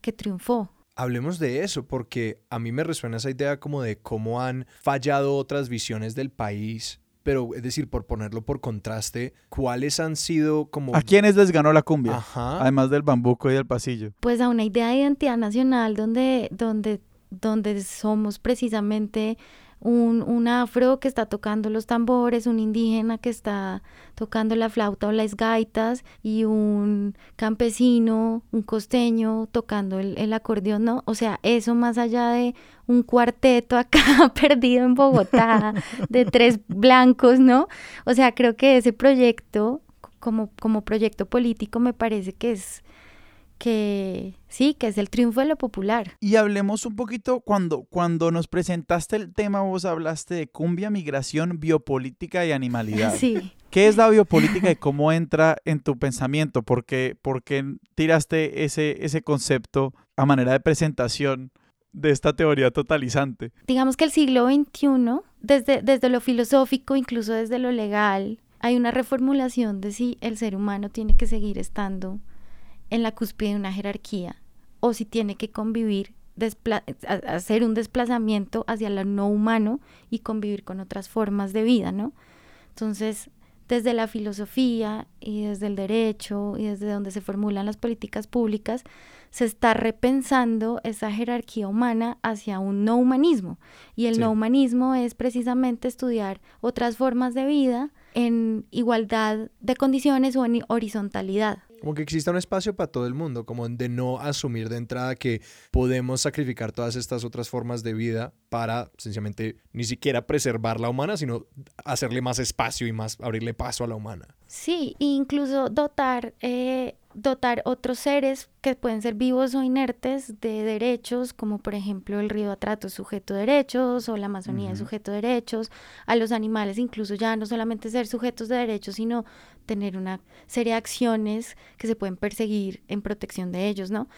que triunfó. Hablemos de eso, porque a mí me resuena esa idea como de cómo han fallado otras visiones del país pero es decir, por ponerlo por contraste, ¿cuáles han sido como... ¿A quiénes les ganó la cumbia? Además del bambuco y del pasillo. Pues a una idea de identidad nacional donde, donde, donde somos precisamente un, un, afro que está tocando los tambores, un indígena que está tocando la flauta o las gaitas y un campesino, un costeño tocando el, el acordeón, ¿no? O sea, eso más allá de un cuarteto acá perdido en Bogotá de tres blancos, ¿no? O sea, creo que ese proyecto, como, como proyecto político, me parece que es que sí, que es el triunfo de lo popular. Y hablemos un poquito, cuando, cuando nos presentaste el tema, vos hablaste de cumbia, migración, biopolítica y animalidad. Sí. ¿Qué es la biopolítica y cómo entra en tu pensamiento? ¿Por qué, tiraste ese, ese concepto a manera de presentación de esta teoría totalizante? Digamos que el siglo XXI, desde, desde lo filosófico, incluso desde lo legal, hay una reformulación de si el ser humano tiene que seguir estando en la cúspide de una jerarquía o si tiene que convivir, hacer un desplazamiento hacia lo no humano y convivir con otras formas de vida, ¿no? Entonces, desde la filosofía y desde el derecho y desde donde se formulan las políticas públicas, se está repensando esa jerarquía humana hacia un no humanismo. Y el no humanismo es precisamente estudiar otras formas de vida en igualdad de condiciones o en horizontalidad. Como que exista un espacio para todo el mundo, como de no asumir de entrada que podemos sacrificar todas estas otras formas de vida para sencillamente ni siquiera preservar la humana, sino hacerle más espacio y más abrirle paso a la humana. Sí, incluso dotar eh, dotar otros seres que pueden ser vivos o inertes de derechos, como por ejemplo el río Atrato es sujeto de derechos o la Amazonía es sujeto de derechos, a los animales incluso ya no solamente ser sujetos de derechos, sino tener una serie de acciones que se pueden perseguir en protección de ellos, ¿no?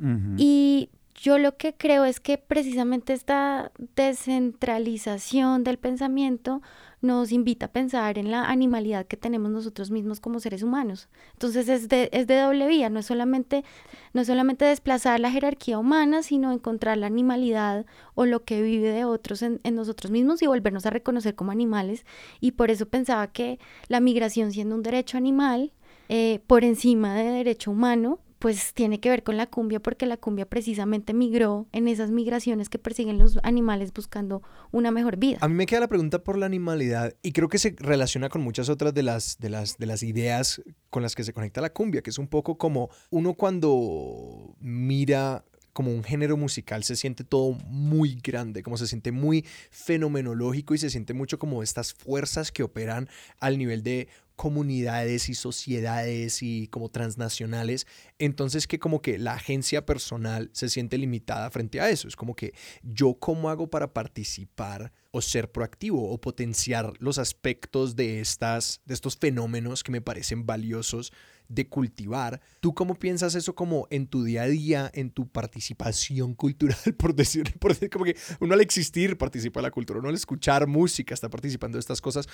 Mm. Y yo lo que creo es que precisamente esta descentralización del pensamiento nos invita a pensar en la animalidad que tenemos nosotros mismos como seres humanos. Entonces es de, es de doble vía, no es, solamente, no es solamente desplazar la jerarquía humana, sino encontrar la animalidad o lo que vive de otros en, en nosotros mismos y volvernos a reconocer como animales. Y por eso pensaba que la migración siendo un derecho animal, eh, por encima de derecho humano, pues tiene que ver con la cumbia porque la cumbia precisamente migró en esas migraciones que persiguen los animales buscando una mejor vida. A mí me queda la pregunta por la animalidad y creo que se relaciona con muchas otras de las, de las, de las ideas con las que se conecta la cumbia, que es un poco como uno cuando mira como un género musical se siente todo muy grande, como se siente muy fenomenológico y se siente mucho como estas fuerzas que operan al nivel de comunidades y sociedades y como transnacionales, entonces que como que la agencia personal se siente limitada frente a eso. Es como que yo cómo hago para participar o ser proactivo o potenciar los aspectos de, estas, de estos fenómenos que me parecen valiosos de cultivar. ¿Tú cómo piensas eso como en tu día a día, en tu participación cultural, por decir, por decir como que uno al existir participa en la cultura, uno al escuchar música está participando de estas cosas?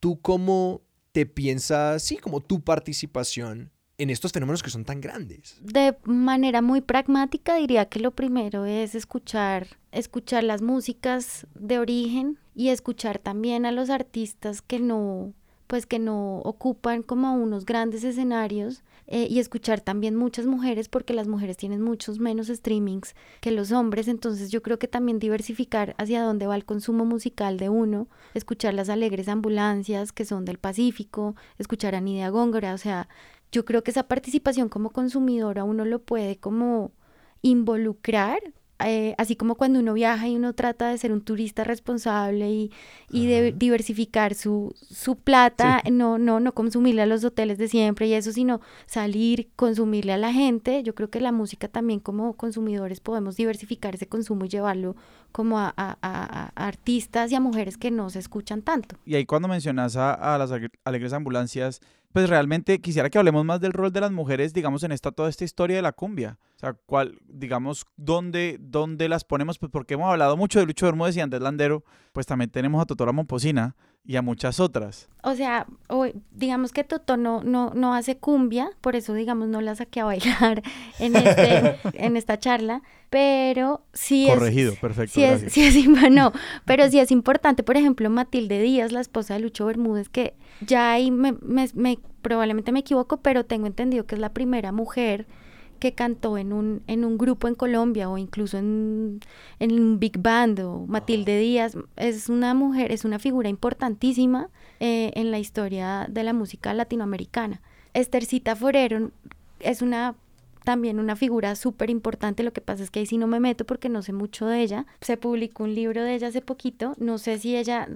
¿Tú cómo te piensas, sí, como tu participación en estos fenómenos que son tan grandes? De manera muy pragmática diría que lo primero es escuchar, escuchar las músicas de origen y escuchar también a los artistas que no, pues que no ocupan como unos grandes escenarios eh, y escuchar también muchas mujeres porque las mujeres tienen muchos menos streamings que los hombres, entonces yo creo que también diversificar hacia dónde va el consumo musical de uno, escuchar las alegres ambulancias que son del Pacífico, escuchar a Nidia Góngora, o sea, yo creo que esa participación como consumidora uno lo puede como involucrar eh, así como cuando uno viaja y uno trata de ser un turista responsable y, y de diversificar su, su plata, no, no, no consumirle a los hoteles de siempre y eso, sino salir, consumirle a la gente. Yo creo que la música también como consumidores podemos diversificar ese consumo y llevarlo como a, a, a, artistas y a mujeres que no se escuchan tanto. Y ahí cuando mencionas a, las alegres ambulancias, pues realmente quisiera que hablemos más del rol de las mujeres, digamos, en esta toda esta historia de la cumbia. O sea, cuál, digamos, dónde, dónde las ponemos, pues porque hemos hablado mucho de Lucho Bermúdez y Andrés Landero, pues también tenemos a Totora Momposina y a muchas otras. O sea, hoy, digamos que Toto no, no, no hace cumbia, por eso, digamos, no la saqué a bailar en, este, en esta charla, pero sí Corregido, es... perfecto, sí es, sí es, no, pero sí es importante, por ejemplo, Matilde Díaz, la esposa de Lucho Bermúdez, que ya ahí me, me, me probablemente me equivoco, pero tengo entendido que es la primera mujer que cantó en un, en un grupo en Colombia o incluso en, en un big band o Matilde Díaz es una mujer, es una figura importantísima eh, en la historia de la música latinoamericana. Esthercita Forero es una también una figura súper importante, lo que pasa es que ahí sí no me meto porque no sé mucho de ella. Se publicó un libro de ella hace poquito, no sé si ella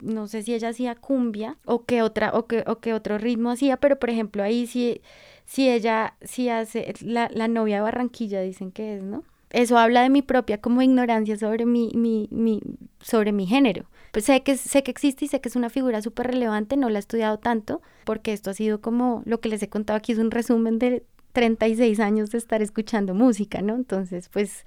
no sé si ella hacía cumbia o qué otra o qué, o qué otro ritmo hacía, pero por ejemplo ahí sí si ella, si hace, la, la novia de Barranquilla dicen que es, ¿no? Eso habla de mi propia como ignorancia sobre mi, mi, mi, sobre mi género. Pues sé que, sé que existe y sé que es una figura súper relevante, no la he estudiado tanto, porque esto ha sido como lo que les he contado aquí es un resumen de 36 años de estar escuchando música, ¿no? Entonces, pues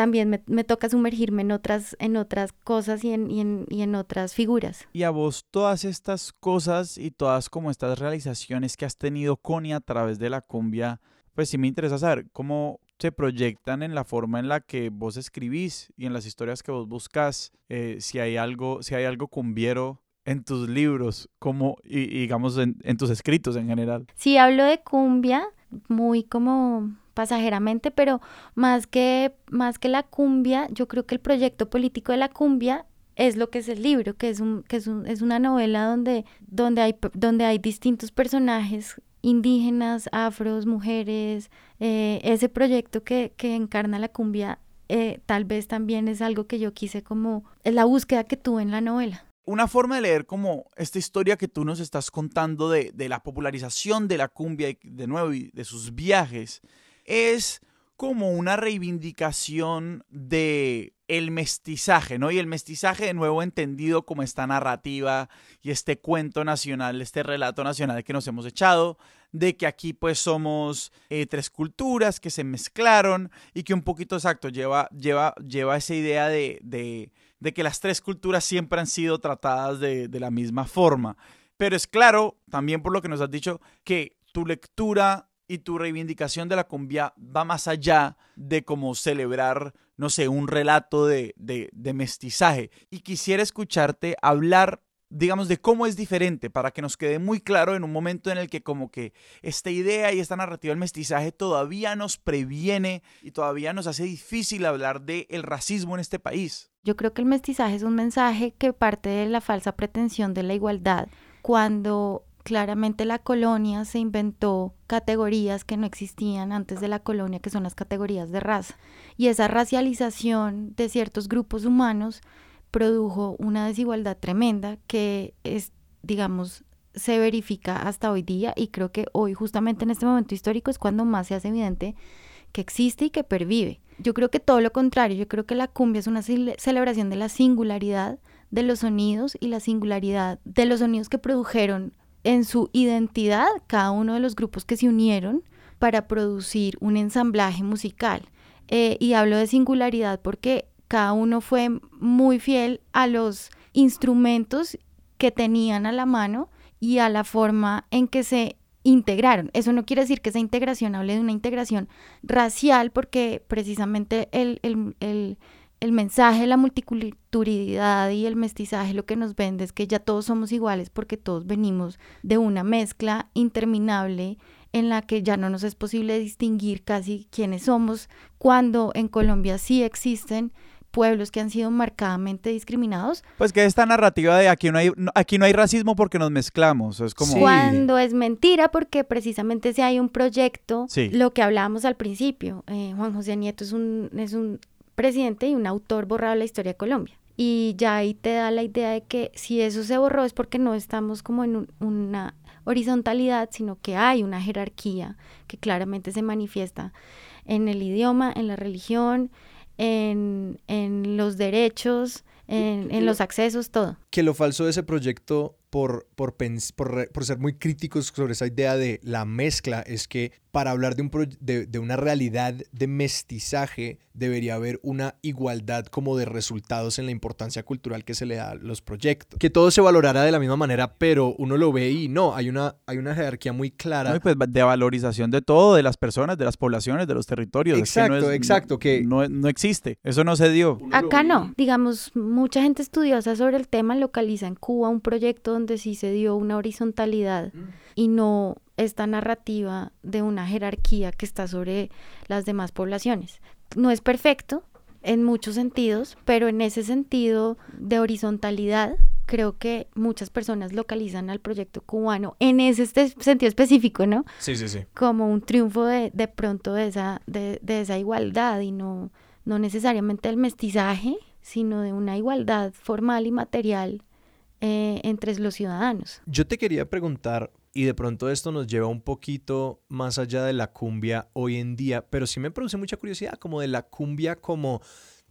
también me, toca sumergirme en otras, en otras cosas y en, y, en, y en otras figuras. Y a vos todas estas cosas y todas como estas realizaciones que has tenido con y a través de la cumbia, pues sí me interesa saber cómo se proyectan en la forma en la que vos escribís y en las historias que vos buscas, eh, si hay algo, si hay algo cumbiero en tus libros, como, y, digamos en, en tus escritos en general. Si hablo de cumbia, muy como pasajeramente, pero más que, más que la cumbia, yo creo que el proyecto político de la cumbia es lo que es el libro, que es, un, que es, un, es una novela donde, donde, hay, donde hay distintos personajes indígenas, afros, mujeres, eh, ese proyecto que, encarna la cumbia eh, tal vez también es algo que yo quise como, es la búsqueda que tuve en la novela. Una forma de leer como esta historia que tú nos estás contando de, de la popularización de la cumbia, de nuevo, y de sus viajes, es como una reivindicación de el mestizaje, ¿no? Y el mestizaje de nuevo entendido como esta narrativa y este cuento nacional, este relato nacional que nos hemos echado, de que aquí pues somos eh, tres culturas que se mezclaron y que un poquito exacto lleva, lleva, lleva esa idea de, de, que las tres culturas siempre han sido tratadas de, de la misma forma. Pero es claro, también por lo que nos has dicho, que tu lectura y tu reivindicación de la cumbia va más allá de como celebrar, no sé, un relato de, de, mestizaje. Y quisiera escucharte hablar digamos, de cómo es diferente, para que nos quede muy claro en un momento en el que como que esta idea y esta narrativa del mestizaje todavía nos previene y todavía nos hace difícil hablar del el racismo en este país. Yo creo que el mestizaje es un mensaje que parte de la falsa pretensión de la igualdad, cuando claramente la colonia se inventó categorías que no existían antes de la colonia, que son las categorías de raza. Y esa racialización de ciertos grupos humanos produjo una desigualdad tremenda que es, digamos, se verifica hasta hoy día y creo que hoy justamente en este momento histórico es cuando más se hace evidente que existe y que pervive. Yo creo que todo lo contrario, yo creo que la cumbia es una celebración de la singularidad de los sonidos y la singularidad de los sonidos que produjeron en su identidad cada uno de los grupos que se unieron para producir un ensamblaje musical. Eh, y hablo de singularidad porque cada uno fue muy fiel a los instrumentos que tenían a la mano y a la forma en que se integraron. Eso no quiere decir que esa integración hable de una integración racial porque precisamente el, mensaje de la multiculturalidad y el mestizaje lo que nos vende es que ya todos somos iguales porque todos venimos de una mezcla interminable en la que ya no nos es posible distinguir casi quiénes somos, cuando en Colombia sí existen pueblos que han sido marcadamente discriminados. Pues que esta narrativa de aquí no hay, aquí no hay racismo porque nos mezclamos, es como... Cuando es mentira porque precisamente si hay un proyecto, lo que hablábamos al principio, eh, Juan José Nieto es un, es un presidente y un autor borrado la historia de Colombia. Y ya ahí te da la idea de que si eso se borró es porque no estamos como en una horizontalidad, sino que hay una jerarquía que claramente se manifiesta en el idioma, en la religión, en, en los derechos, en, en los accesos, todo. Que lo falso de ese proyecto por, por, por, ser muy críticos sobre esa idea de la mezcla es que para hablar de, un de, de, una realidad de mestizaje debería haber una igualdad como de resultados en la importancia cultural que se le da a los proyectos. Que todo se valorara de la misma manera, pero uno lo ve y no, hay una, hay una jerarquía muy clara. pues de valorización de todo, de las personas, de las poblaciones, de los territorios. Exacto, exacto. Que no, no, existe, eso no se dio. Acá no, digamos, mucha gente estudiosa sobre el tema localiza en Cuba un proyecto donde sí se dio una horizontalidad y no esta narrativa de una jerarquía que está sobre las demás poblaciones. No es perfecto en muchos sentidos, pero en ese sentido de horizontalidad creo que muchas personas localizan al proyecto cubano en ese este sentido específico, ¿no? Sí, sí, sí. Como un triunfo de, de pronto de esa, de, de esa igualdad y no, no necesariamente el mestizaje, sino de una igualdad formal y material eh, entre los ciudadanos. Yo te quería preguntar, y de pronto esto nos lleva un poquito más allá de la cumbia hoy en día, pero sí me produce mucha curiosidad como de la cumbia como,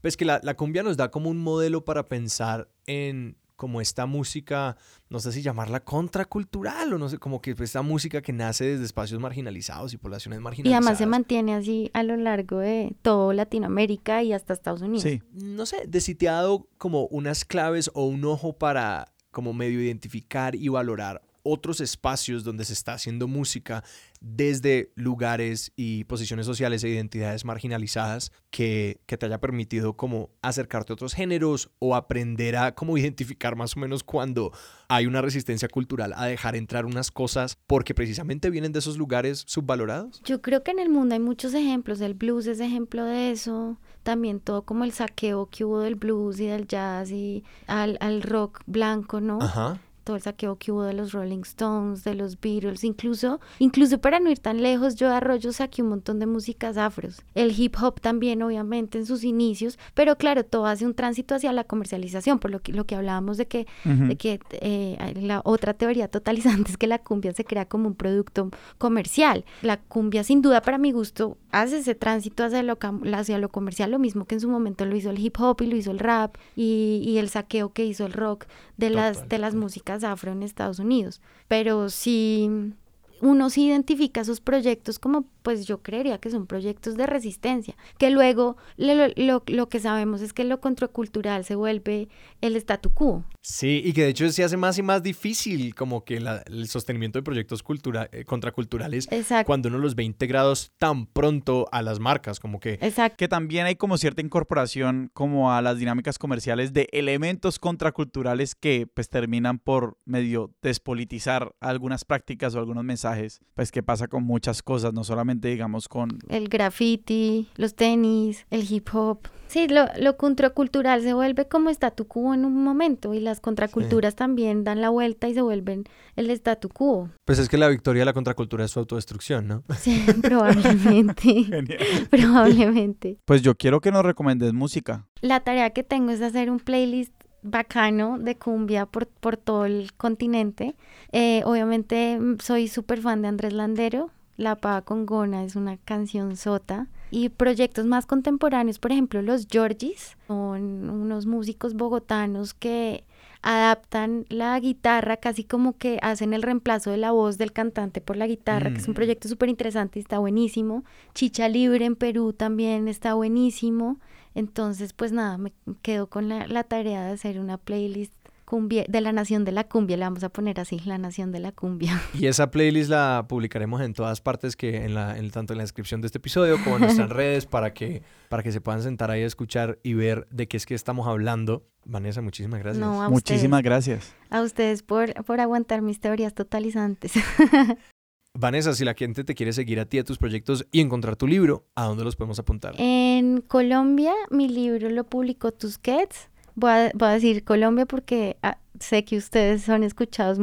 pues que la, la cumbia nos da como un modelo para pensar en como esta música, no sé si llamarla contracultural o no sé, como que esta música que nace desde espacios marginalizados y poblaciones marginalizadas. Y además se mantiene así a lo largo de todo Latinoamérica y hasta Estados Unidos. Sí. No sé, desiteado como unas claves o un ojo para como medio identificar y valorar otros espacios donde se está haciendo música desde lugares y posiciones sociales e identidades marginalizadas que, te haya permitido como acercarte a otros géneros o aprender a como identificar más o menos cuando hay una resistencia cultural a dejar entrar unas cosas porque precisamente vienen de esos lugares subvalorados? Yo creo que en el mundo hay muchos ejemplos, el blues es ejemplo de eso, también todo como el saqueo que hubo del blues y del jazz y al, al rock blanco, ¿no? Ajá todo el saqueo que hubo de los Rolling Stones, de los Beatles, incluso, incluso para no ir tan lejos, yo de Arroyo saqué un montón de músicas afros. El hip hop también, obviamente, en sus inicios, pero claro, todo hace un tránsito hacia la comercialización, por lo que, lo que hablábamos de que, de que eh, la otra teoría totalizante es que la cumbia se crea como un producto comercial. La cumbia, sin duda, para mi gusto, hace ese tránsito hacia lo, hacia lo comercial, lo mismo que en su momento lo hizo el hip hop y lo hizo el rap y, y el saqueo que hizo el rock de las, de las músicas afro en Estados Unidos. Pero sí, uno sí identifica sus proyectos como, pues yo creería que son proyectos de resistencia, que luego lo, lo, que sabemos es que lo contracultural se vuelve el statu quo. Sí, y que de hecho se hace más y más difícil como que el sostenimiento de proyectos cultura, eh, contraculturales cuando uno los ve integrados tan pronto a las marcas, como que... Exacto. Que también hay como cierta incorporación como a las dinámicas comerciales de elementos contraculturales que pues terminan por medio despolitizar algunas prácticas o algunos mensajes pues que pasa con muchas cosas, no solamente digamos con... El graffiti, los tenis, el hip hop. Sí, lo, lo contracultural se vuelve como statu quo en un momento y las contraculturas también dan la vuelta y se vuelven el statu quo. Pues es que la victoria de la contracultura es su autodestrucción, ¿no? Sí, probablemente. probablemente. Pues yo quiero que nos recomendes música. La tarea que tengo es hacer un playlist bacano de cumbia por, por todo el continente. Eh, obviamente mm, soy súper fan de Andrés Landero. La Pava con Gona es una canción sota. Y proyectos más contemporáneos, por ejemplo, los Georgis, son unos músicos bogotanos que adaptan la guitarra, casi como que hacen el reemplazo de la voz del cantante por la guitarra, que es un mm. proyecto súper interesante y está buenísimo. Chicha Libre en Perú también está buenísimo. Entonces, pues nada, me quedo con la, tarea de hacer una playlist cumbia, de la Nación de la Cumbia, le vamos a poner así, la Nación de la Cumbia. Y esa playlist la publicaremos en todas partes, que en la, en, tanto en la descripción de este episodio como en nuestras redes, para que, para que se puedan sentar ahí a escuchar y ver de qué es que estamos hablando. Vanessa, muchísimas gracias. muchísimas gracias. A ustedes por, por aguantar mis teorías totalizantes. Vanessa, si la gente te quiere seguir a ti, a tus proyectos y encontrar tu libro, ¿a dónde los podemos apuntar? En Colombia, mi libro lo publicó Tusquets. Voy a, voy a decir Colombia porque ah, sé que ustedes son escuchados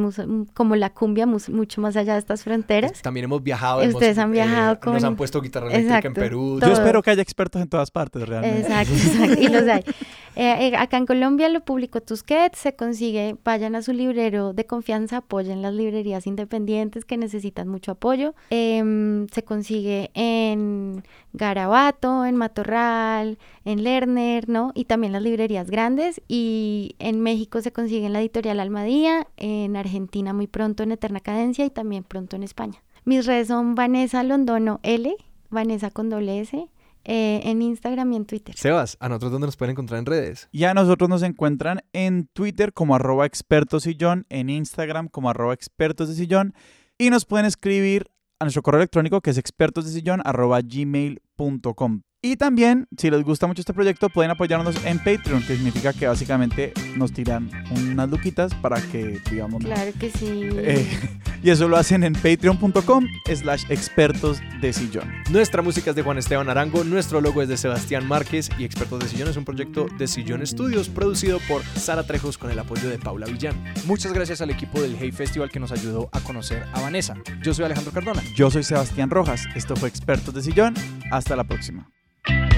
como la cumbia mucho más allá de estas fronteras. También hemos viajado. Ustedes han viajado eh, con... Nos han puesto guitarra eléctrica en Perú. Yo espero que haya expertos en todas partes, realmente. Exacto, exacto. y los hay. Eh, eh, acá en Colombia lo publicó Tusquets, se consigue, vayan a su librero de confianza, apoyen las librerías independientes que necesitan mucho apoyo. Em, se consigue en Garabato, en Matorral, en Lerner, ¿no? Y también las librerías grandes. Y en México se consigue en la editorial Almadía, en Argentina muy pronto en Eterna Cadencia y también pronto en España. Mis redes son Vanessa Londono L, Vanessa con doble S, eh, en Instagram y en Twitter. Sebas, ¿a nosotros dónde nos pueden encontrar en redes? Y a nosotros nos encuentran en Twitter como arroba expertos en Instagram como arroba expertos de sillón y nos pueden escribir a nuestro correo electrónico que es expertos de sillón gmail.com. Y también, si les gusta mucho este proyecto, pueden apoyarnos en Patreon, que significa que básicamente nos tiran unas luquitas para que, digamos... Claro que sí. Eh, y eso lo hacen en patreon.com slash expertos de sillón. Nuestra música es de Juan Esteban Arango, nuestro logo es de Sebastián Márquez y Expertos de Sillón es un proyecto de Sillón Studios producido por Sara Trejos con el apoyo de Paula Villán. Muchas gracias al equipo del Hey Festival que nos ayudó a conocer a Vanessa. Yo soy Alejandro Cardona. Yo soy Sebastián Rojas. Esto fue Expertos de Sillón. Hasta la próxima. Thank you.